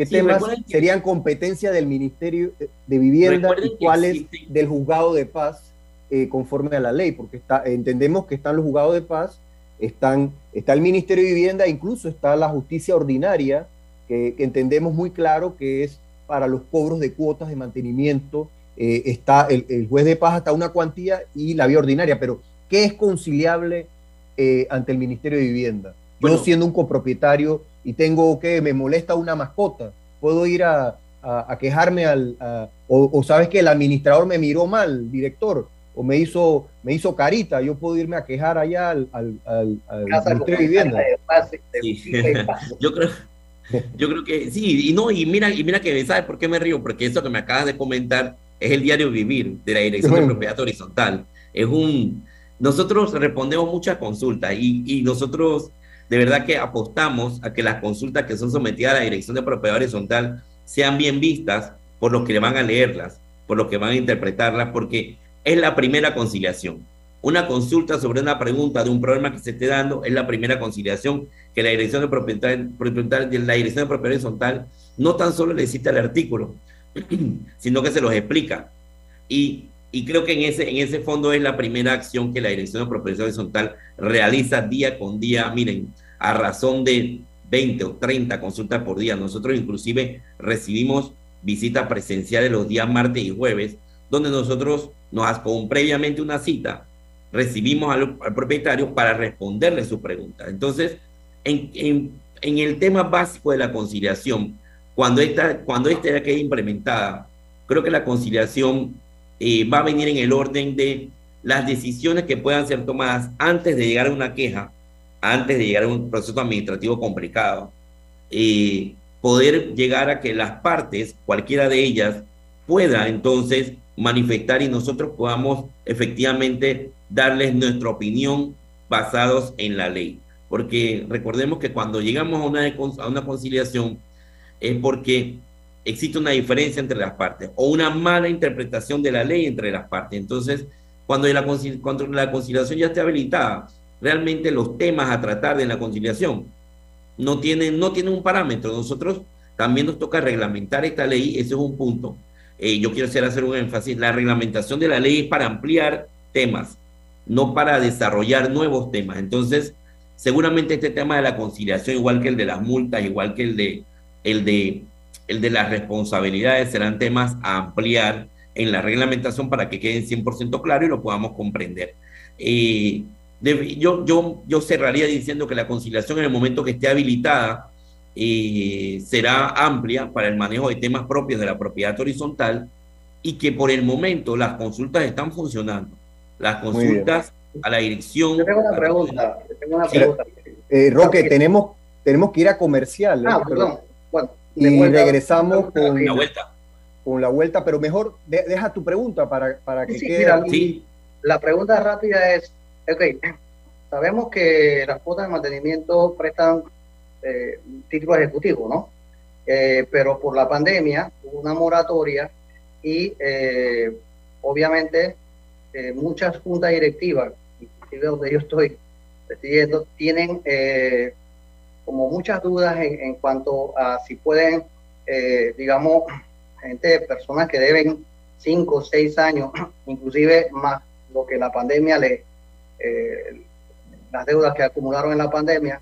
S7: ¿Qué temas serían competencia del Ministerio de Vivienda y cuáles del juzgado de paz eh, conforme a la ley? Porque está, entendemos que están los juzgados de paz están, está el Ministerio de Vivienda, incluso está la justicia ordinaria, que, entendemos muy claro que es para los cobros de cuotas de mantenimiento, eh, está el, juez de paz hasta una cuantía y la vía ordinaria, pero ¿qué es conciliable eh, ante el Ministerio de Vivienda? Yo siendo un copropietario y tengo que me molesta una mascota, puedo ir a, quejarme al, o, o, sabes que el administrador me miró mal, director, o me hizo, me hizo carita, yo puedo irme a quejar allá al, al, al,
S9: de vivienda. yo creo, yo creo que sí, y no, y mira, y mira que sabes por qué me río, porque eso que me acabas de comentar es el diario vivir de la Dirección de Propiedad Horizontal. Es un nosotros respondemos muchas consultas y, y nosotros de verdad que apostamos a que las consultas que son sometidas a la Dirección de Propiedad Horizontal sean bien vistas por los que van a leerlas, por los que van a interpretarlas, porque es la primera conciliación. Una consulta sobre una pregunta de un problema que se esté dando es la primera conciliación que la Dirección de Propiedad, la Dirección de Propiedad Horizontal no tan solo le cita el artículo, sino que se los explica. Y, y, creo que en ese, en ese fondo es la primera acción que la Dirección de Propiedad Horizontal realiza día con día. Miren, a razón de 20 o 30 consultas por día. Nosotros inclusive recibimos visitas presenciales los días martes y jueves, donde nosotros nos con previamente una cita, recibimos al, propietario para responderle su pregunta. Entonces, en, el tema básico de la conciliación, cuando esta, cuando esta quede implementada, creo que la conciliación eh, va a venir en el orden de las decisiones que puedan ser tomadas antes de llegar a una queja, antes de llegar a un proceso administrativo complicado, y poder llegar a que las partes, cualquiera de ellas, pueda entonces manifestar y nosotros podamos efectivamente darles nuestra opinión basados en la ley. Porque recordemos que cuando llegamos a una, a una conciliación es porque existe una diferencia entre las partes o una mala interpretación de la ley entre las partes. Entonces, cuando la, cuando la conciliación ya esté habilitada, realmente los temas a tratar de la conciliación no tienen, no tienen un parámetro. Nosotros también nos toca reglamentar esta ley, ese es un punto eh, yo quiero hacer, hacer un énfasis, la reglamentación de la ley es para ampliar temas, no para desarrollar nuevos temas. Entonces, seguramente este tema de la conciliación, igual que el de las multas, igual que el de, el de, el de las responsabilidades, serán temas a ampliar en la reglamentación para que queden 100% claro y lo podamos comprender. Eh, yo, yo, yo cerraría diciendo que la conciliación en el momento que esté habilitada eh, será amplia para el manejo de temas propios de la propiedad horizontal y que por el momento las consultas están funcionando. Las consultas a la dirección.
S8: Yo tengo una pregunta. tengo una pregunta.
S7: Eh, Roque, tenemos, tenemos que ir a comercial.
S8: Ah, perdón.
S7: Y regresamos con
S9: la vuelta.
S7: Con la vuelta, pero mejor deja tu pregunta para, para que quede.
S8: sí. La pregunta rápida es: ok, sabemos que las cuotas de mantenimiento prestan eh, título ejecutivo, ¿no? Eh, pero por la pandemia hubo una moratoria y eh, obviamente eh, muchas juntas directivas, inclusive donde yo estoy presidiendo, tienen como muchas dudas en, cuanto a si pueden, digamos, gente, personas que deben cinco o seis años, inclusive más lo que la pandemia le, las deudas que acumularon en la pandemia,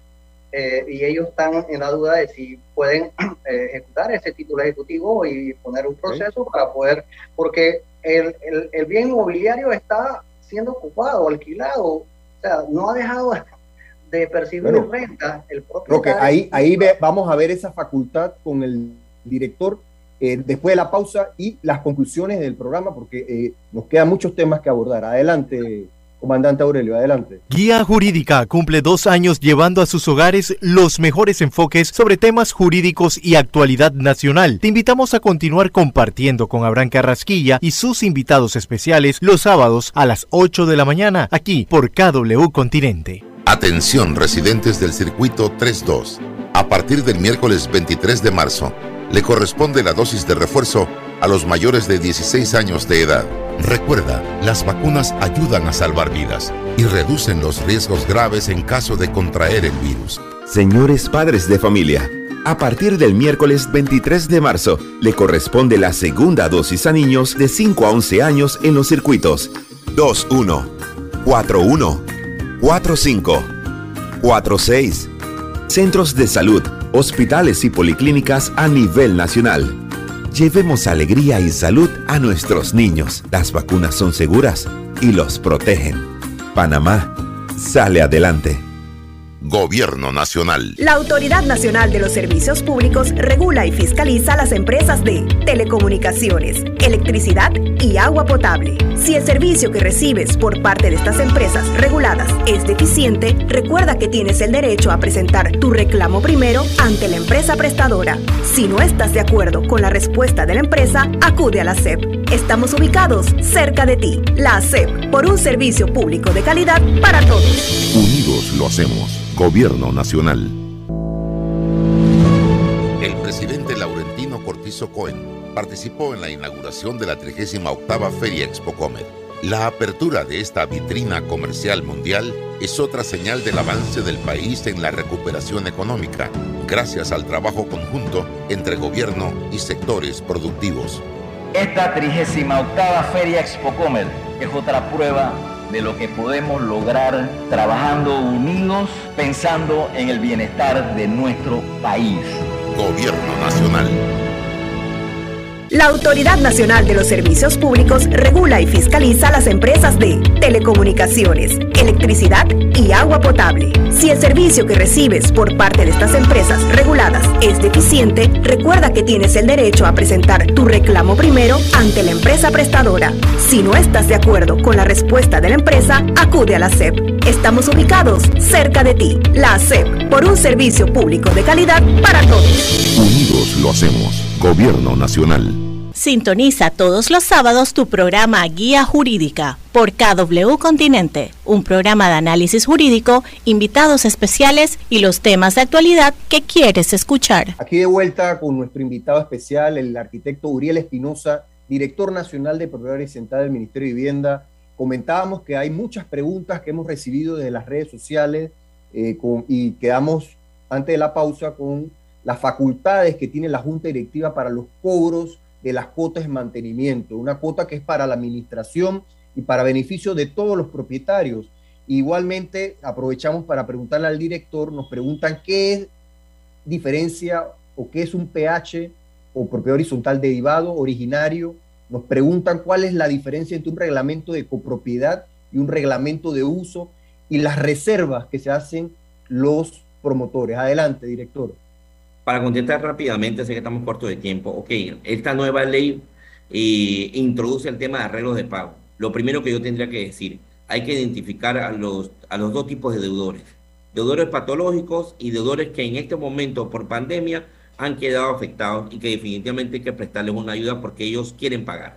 S8: eh, y ellos están en la duda de si pueden eh, ejecutar ese título ejecutivo y poner un proceso para poder, porque el, el, bien inmobiliario está siendo ocupado, alquilado, o sea, no ha dejado de percibir renta el propio.
S7: que ahí, ahí vamos a ver esa facultad con el director eh, después de la pausa y las conclusiones del programa, porque nos quedan muchos temas que abordar. Adelante. Comandante Aurelio, adelante.
S2: Guía Jurídica cumple dos años llevando a sus hogares los mejores enfoques sobre temas jurídicos y actualidad nacional. Te invitamos a continuar compartiendo con Abraham Carrasquilla y sus invitados especiales los sábados a las 8 de la mañana aquí por KW Continente.
S4: Atención residentes del circuito 32. A partir del miércoles 23 de marzo, le corresponde la dosis de refuerzo a los mayores de 16 años de edad. Recuerda, las vacunas ayudan a salvar vidas y reducen los riesgos graves en caso de contraer el virus.
S5: Señores padres de familia, a partir del miércoles 23 de marzo le corresponde la segunda dosis a niños de 5 a 11 años en los circuitos 2-1, 4-1, 4-5, 4-6, centros de salud, hospitales y policlínicas a nivel nacional. Llevemos alegría y salud a nuestros niños. Las vacunas son seguras y los protegen. Panamá sale adelante.
S4: Gobierno Nacional.
S3: La Autoridad Nacional de los Servicios Públicos regula y fiscaliza las empresas de telecomunicaciones, electricidad y agua potable. Si el servicio que recibes por parte de estas empresas reguladas es deficiente, recuerda que tienes el derecho a presentar tu reclamo primero ante la empresa prestadora. Si no estás de acuerdo con la respuesta de la empresa, acude a la SEP. Estamos ubicados cerca de ti. La SEP, por un servicio público de calidad para todos.
S4: Unidos lo hacemos. Gobierno Nacional. El presidente Laurentino Cortizo Cohen participó en la inauguración de la 38 Feria Expo Comer. La apertura de esta vitrina comercial mundial es otra señal del avance del país en la recuperación económica, gracias al trabajo conjunto entre gobierno y sectores productivos.
S6: Esta 38 Feria Expo Comer es otra prueba de lo que podemos lograr trabajando unidos, pensando en el bienestar de nuestro país.
S4: Gobierno Nacional.
S3: La Autoridad Nacional de los Servicios Públicos regula y fiscaliza las empresas de telecomunicaciones, electricidad y agua potable. Si el servicio que recibes por parte de estas empresas reguladas es deficiente, recuerda que tienes el derecho a presentar tu reclamo primero ante la empresa prestadora. Si no estás de acuerdo con la respuesta de la empresa, acude a la SEP. Estamos ubicados cerca de ti. La SEP, por un servicio público de calidad para todos.
S4: Unidos lo hacemos. Gobierno Nacional.
S10: Sintoniza todos los sábados tu programa Guía Jurídica por KW Continente, un programa de análisis jurídico, invitados especiales y los temas de actualidad que quieres escuchar.
S7: Aquí de vuelta con nuestro invitado especial, el arquitecto Uriel Espinosa, director nacional de Propiedad Horizontal del Ministerio de Vivienda. Comentábamos que hay muchas preguntas que hemos recibido desde las redes sociales eh, y quedamos antes de la pausa con las facultades que tiene la Junta Directiva para los cobros de las cuotas de mantenimiento, una cuota que es para la administración y para beneficio de todos los propietarios. Igualmente, aprovechamos para preguntarle al director, nos preguntan qué es diferencia o qué es un pH o propiedad horizontal derivado, originario. Nos preguntan cuál es la diferencia entre un reglamento de copropiedad y un reglamento de uso y las reservas que se hacen los promotores. Adelante, director
S9: para contestar rápidamente, sé que estamos cortos de tiempo. Ok, esta nueva ley eh, introduce el tema de arreglos de pago. Lo primero que yo tendría que decir, hay que identificar a los, a los dos tipos de deudores. Deudores patológicos y deudores que en este momento por pandemia han quedado afectados y que definitivamente hay que prestarles una ayuda porque ellos quieren pagar.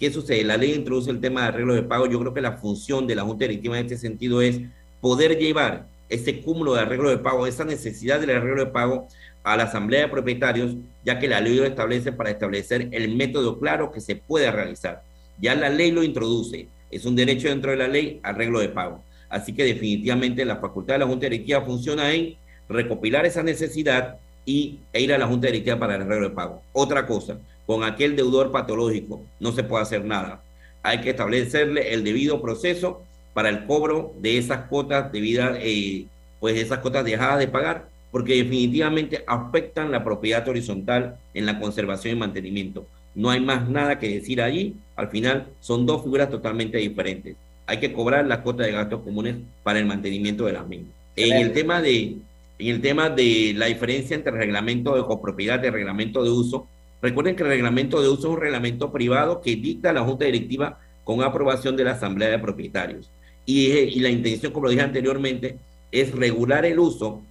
S9: ¿Qué sucede? La ley introduce el tema de arreglo de pago. Yo creo que la función de la Junta Directiva en este sentido es poder llevar ese cúmulo de arreglo de pago, esa necesidad del arreglo de pago a la Asamblea de Propietarios, ya que la ley lo establece para establecer el método claro que se puede realizar. Ya la ley lo introduce. Es un derecho dentro de la ley, arreglo de pago. Así que definitivamente la facultad de la Junta Directiva funciona en recopilar esa necesidad y, e ir a la Junta Directiva para el arreglo de pago. Otra cosa, con aquel deudor patológico no se puede hacer nada. Hay que establecerle el debido proceso para el cobro de esas cuotas debidas, eh, pues esas cuotas dejadas de pagar, porque definitivamente afectan la propiedad horizontal en la conservación y mantenimiento. No hay más nada que decir allí. Al final son dos figuras totalmente diferentes. Hay que cobrar las cuotas de gastos comunes para el mantenimiento de las mismas. En el tema de, en el tema de la diferencia entre reglamento de copropiedad y reglamento de uso, Recuerden que el reglamento de uso es un reglamento privado que dicta la Junta Directiva con aprobación de la Asamblea de Propietarios. Y, la intención, como lo dije anteriormente, es regular el uso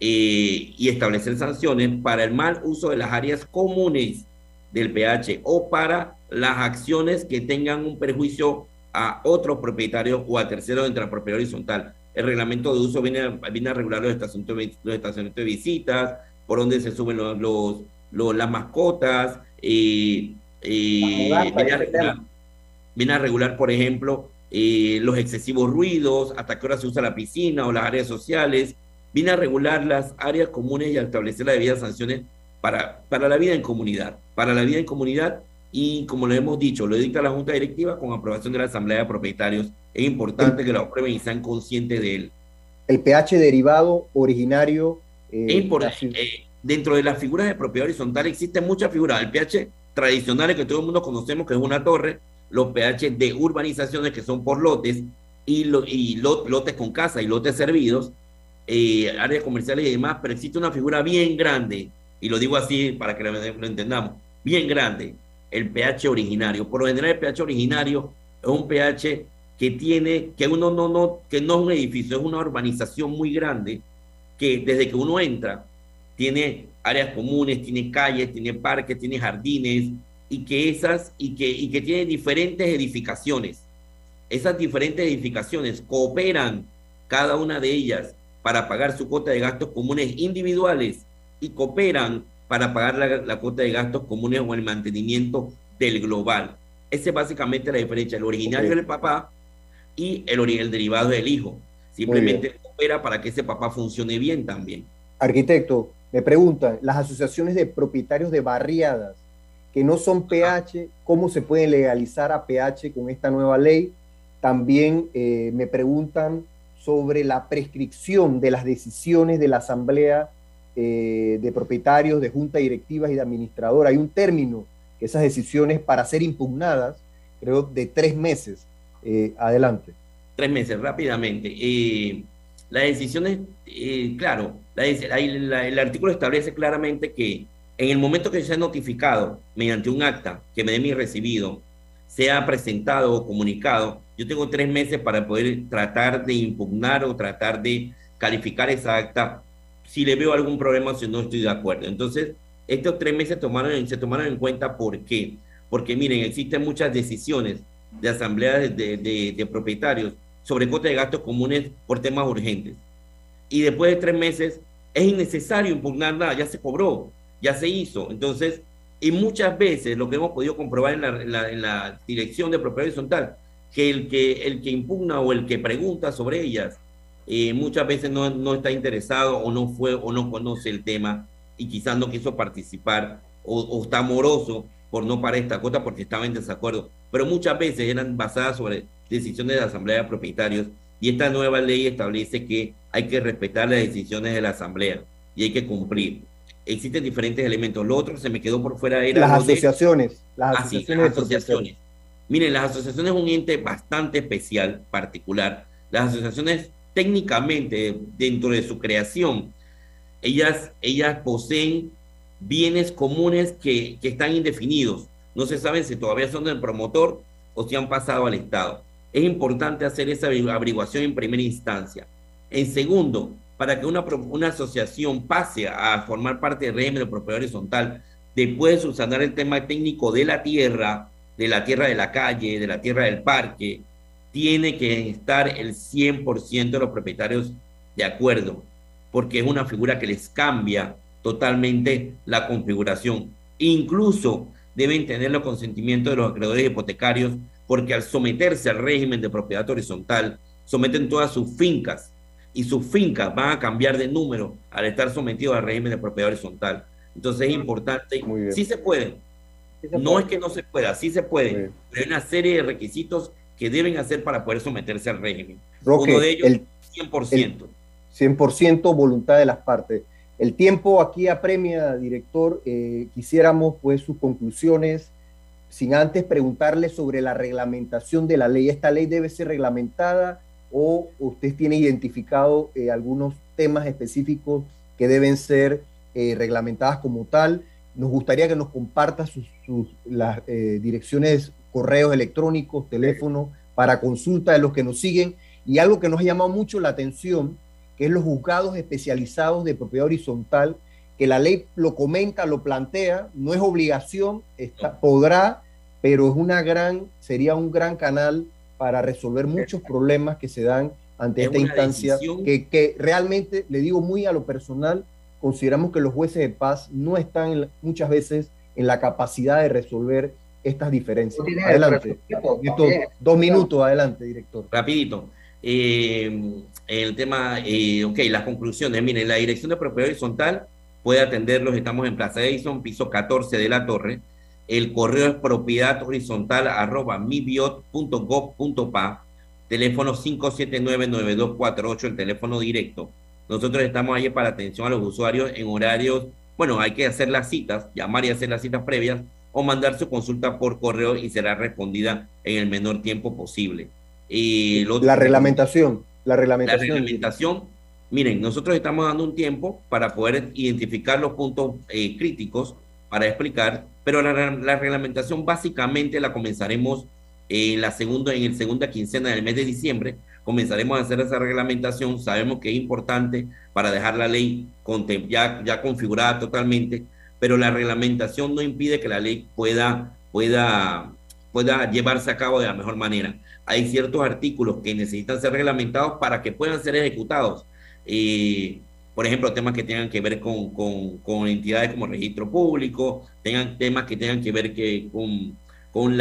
S9: eh, y establecer sanciones para el mal uso de las áreas comunes del PH o para las acciones que tengan un perjuicio a otros propietarios o a terceros entre la propiedad horizontal. El reglamento de uso viene, viene a regular los estacionamientos, los estacionamientos de visitas, por donde se suben los las mascotas, eh, eh, viene, a regular, por ejemplo, eh, los excesivos ruidos, hasta qué hora se usa la piscina o las áreas sociales, viene a regular las áreas comunes y a establecer las debidas sanciones para, para la vida en comunidad, para la vida en comunidad y como lo hemos dicho, lo dicta la Junta Directiva con aprobación de la Asamblea de Propietarios. Es importante que lo aprueben y sean conscientes de él.
S7: El pH derivado originario.
S9: es importante dentro de las figuras de propiedad horizontal existen muchas figuras. El pH tradicionales que todo el mundo conocemos, que es una torre, los pH de urbanizaciones que son por lotes y, y lotes con casa y lotes servidos, eh, áreas comerciales y demás, pero existe una figura bien grande, y lo digo así para que lo, entendamos, bien grande, el pH originario. Por lo general el pH originario es un pH que tiene, que uno no, no, que no es un edificio, es una urbanización muy grande, que desde que uno entra, tiene áreas comunes, tiene calles, tiene parques, tiene jardines, y que esas, y que, y que tiene diferentes edificaciones. Esas diferentes edificaciones cooperan cada una de ellas para pagar su cuota de gastos comunes individuales y cooperan para pagar la, cuota de gastos comunes o el mantenimiento del global. Esa es básicamente la diferencia. El originario del papá y el, el derivado del hijo. Simplemente coopera para que ese papá funcione bien también.
S7: Arquitecto, me preguntan, las asociaciones de propietarios de barriadas que no son PH, ¿cómo se pueden legalizar a PH con esta nueva ley? También eh, me preguntan sobre la prescripción de las decisiones de la Asamblea eh, de Propietarios, de Junta Directivas y de Administrador. Hay un término que esas decisiones para ser impugnadas, creo, de tres meses. Eh, adelante.
S9: Tres meses, rápidamente. Las decisiones, eh, claro, el artículo establece claramente que en el momento que se ha notificado mediante un acta que me dé mi recibido, sea presentado o comunicado, yo tengo tres meses para poder tratar de impugnar o tratar de calificar esa acta si le veo algún problema o si no estoy de acuerdo. Entonces, estos tres meses tomaron, se tomaron en cuenta por qué. Porque miren, existen muchas decisiones de asambleas de, de, de propietarios sobre cuota de gastos comunes por temas urgentes. Y después de tres meses es innecesario impugnar nada, ya se cobró, ya se hizo. Entonces, y muchas veces lo que hemos podido comprobar en la, en la, dirección de propiedad horizontal, que el, que el que impugna o el que pregunta sobre ellas, eh, muchas veces no, no, está interesado o no fue o no conoce el tema y quizás no quiso participar o, o está moroso por no pagar esta cuota porque estaba en desacuerdo. Pero muchas veces eran basadas sobre decisiones de la Asamblea de Propietarios y esta nueva ley establece que hay que respetar las decisiones de la Asamblea y hay que cumplir. Existen diferentes elementos. Lo otro se me quedó por fuera era...
S7: Las asociaciones.
S9: las ah, asociaciones. asociaciones. Miren, las asociaciones es un ente bastante especial, particular. Las asociaciones técnicamente, dentro de su creación, ellas, ellas poseen bienes comunes que, que están indefinidos. No se sabe si todavía son del promotor o si han pasado al Estado es importante hacer esa averiguación en primera instancia. En segundo, para que una, una asociación pase a formar parte del régimen de propiedad horizontal, después de subsanar el tema técnico de la tierra, de la tierra de la calle, de la tierra del parque, tiene que estar el 100% de los propietarios de acuerdo, porque es una figura que les cambia totalmente la configuración. Incluso deben tener los consentimientos de los acreedores hipotecarios, porque al someterse al régimen de propiedad horizontal, someten todas sus fincas y sus fincas van a cambiar de número al estar sometidos al régimen de propiedad horizontal. Entonces es importante, sí se no es que no se pueda, sí se puede, pero hay una serie de requisitos que deben hacer para poder someterse al régimen.
S7: Uno de ellos, el 100%. 100% voluntad de las partes. El tiempo aquí apremia, director. Eh, quisiéramos pues sus conclusiones, sin antes preguntarle sobre la reglamentación de la ley. ¿Esta ley debe ser reglamentada o usted tiene identificado eh, algunos temas específicos que deben ser eh, reglamentadas como tal? Nos gustaría que nos comparta sus, las direcciones, correos electrónicos, teléfonos para consulta de los que nos siguen. Y algo que nos ha llamado mucho la atención que es los juzgados especializados de propiedad horizontal, que la ley lo comenta, lo plantea, no es obligación, está, podrá, pero es una gran, sería un gran canal para resolver muchos problemas que se dan ante esta instancia, que, que, realmente, le digo muy a lo personal, consideramos que los jueces de paz no están muchas veces en la capacidad de resolver estas diferencias. Adelante. dos minutos, adelante, director.
S9: Rapidito. Eh, el tema, eh, ok, las conclusiones. Miren, la Dirección de Propiedad Horizontal puede atenderlos. Estamos en Plaza Edison, piso 14 de la torre. El correo es propiedad horizontal arroba mibiot.gov.pa. Teléfono 579-9248, el teléfono directo. Nosotros estamos ahí para atención a los usuarios en horarios. Bueno, hay que hacer las citas, llamar y hacer las citas previas o mandar su consulta por correo y será respondida en el menor tiempo posible.
S7: Y la reglamentación. La reglamentación.
S9: La reglamentación. Miren, nosotros estamos dando un tiempo para poder identificar los puntos eh, críticos para explicar, pero la, reglamentación básicamente la comenzaremos en la segunda, en el segunda quincena del mes de diciembre. Comenzaremos a hacer esa reglamentación. Sabemos que es importante para dejar la ley ya, ya configurada totalmente, pero la reglamentación no impide que la ley pueda, pueda, pueda llevarse a cabo de la mejor manera hay ciertos artículos que necesitan ser reglamentados para que puedan ser ejecutados. y por ejemplo, temas que tengan que ver con, con, entidades como registro público, tengan temas que tengan que ver que, con, con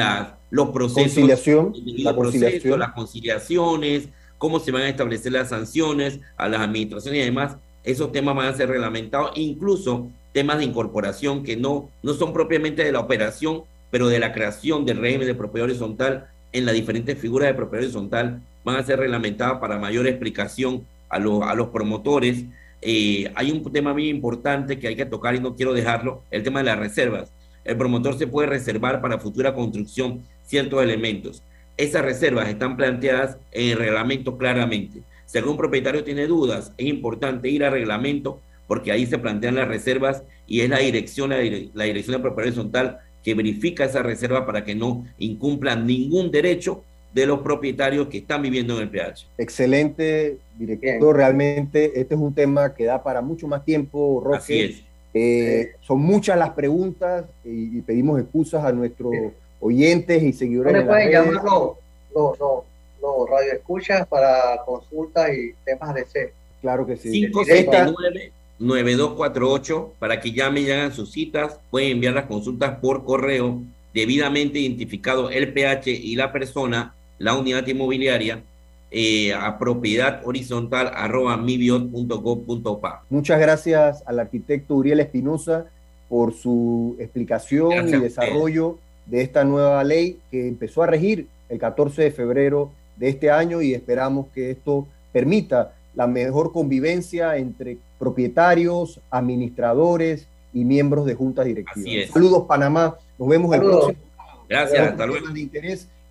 S9: los procesos.
S7: Conciliación,
S9: la conciliación. Las conciliaciones, cómo se van a establecer las sanciones a las administraciones y demás. Esos temas van a ser reglamentados, incluso temas de incorporación que no, no son propiamente de la operación, pero de la creación del régimen de propiedad horizontal en las diferentes figuras de propiedad horizontal van a ser reglamentadas para mayor explicación a, los, a los promotores. Eh, hay un tema muy importante que hay que tocar y no quiero dejarlo, el tema de las reservas. El promotor se puede reservar para futura construcción ciertos elementos. Esas reservas están planteadas en el reglamento claramente. Si algún propietario tiene dudas, es importante ir al reglamento porque ahí se plantean las reservas y es la dirección, la, la dirección de propiedad horizontal que verifica esa reserva para que no incumplan ningún derecho de los propietarios que están viviendo en el PH.
S7: Excelente, director. Realmente este es un tema que da para mucho más tiempo, Roque. Así es. Eh, son muchas las preguntas y, pedimos excusas a nuestros oyentes y seguidores.
S8: ¿Dónde pueden llamar los, los, radioescuchas para consultas y temas de C?
S7: Claro que sí.
S9: 579 9248 para que llamen y hagan sus citas. Pueden enviar las consultas por correo, debidamente identificado el PH y la persona, la unidad inmobiliaria, eh, a propiedad horizontal arroba mibiot.gov.pa.
S7: Muchas gracias al arquitecto Uriel Espinosa por su explicación y desarrollo de esta nueva ley que empezó a regir el 14 de febrero de este año y esperamos que esto permita la mejor convivencia entre propietarios, administradores y miembros de juntas directivas. Saludos Panamá, nos vemos el próximo.
S9: Gracias, hasta luego.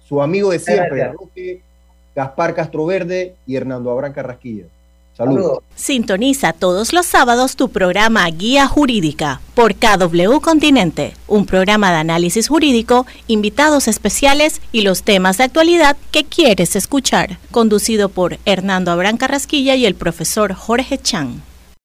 S7: su amigo de siempre, Gaspar Castro Verde y Hernando Abrán Carrasquilla. Saludos.
S10: Sintoniza todos los sábados tu programa Guía Jurídica por KW Continente, un programa de análisis jurídico, invitados especiales y los temas de actualidad que quieres escuchar, conducido por Hernando Abrán Carrasquilla y el profesor Jorge Chan.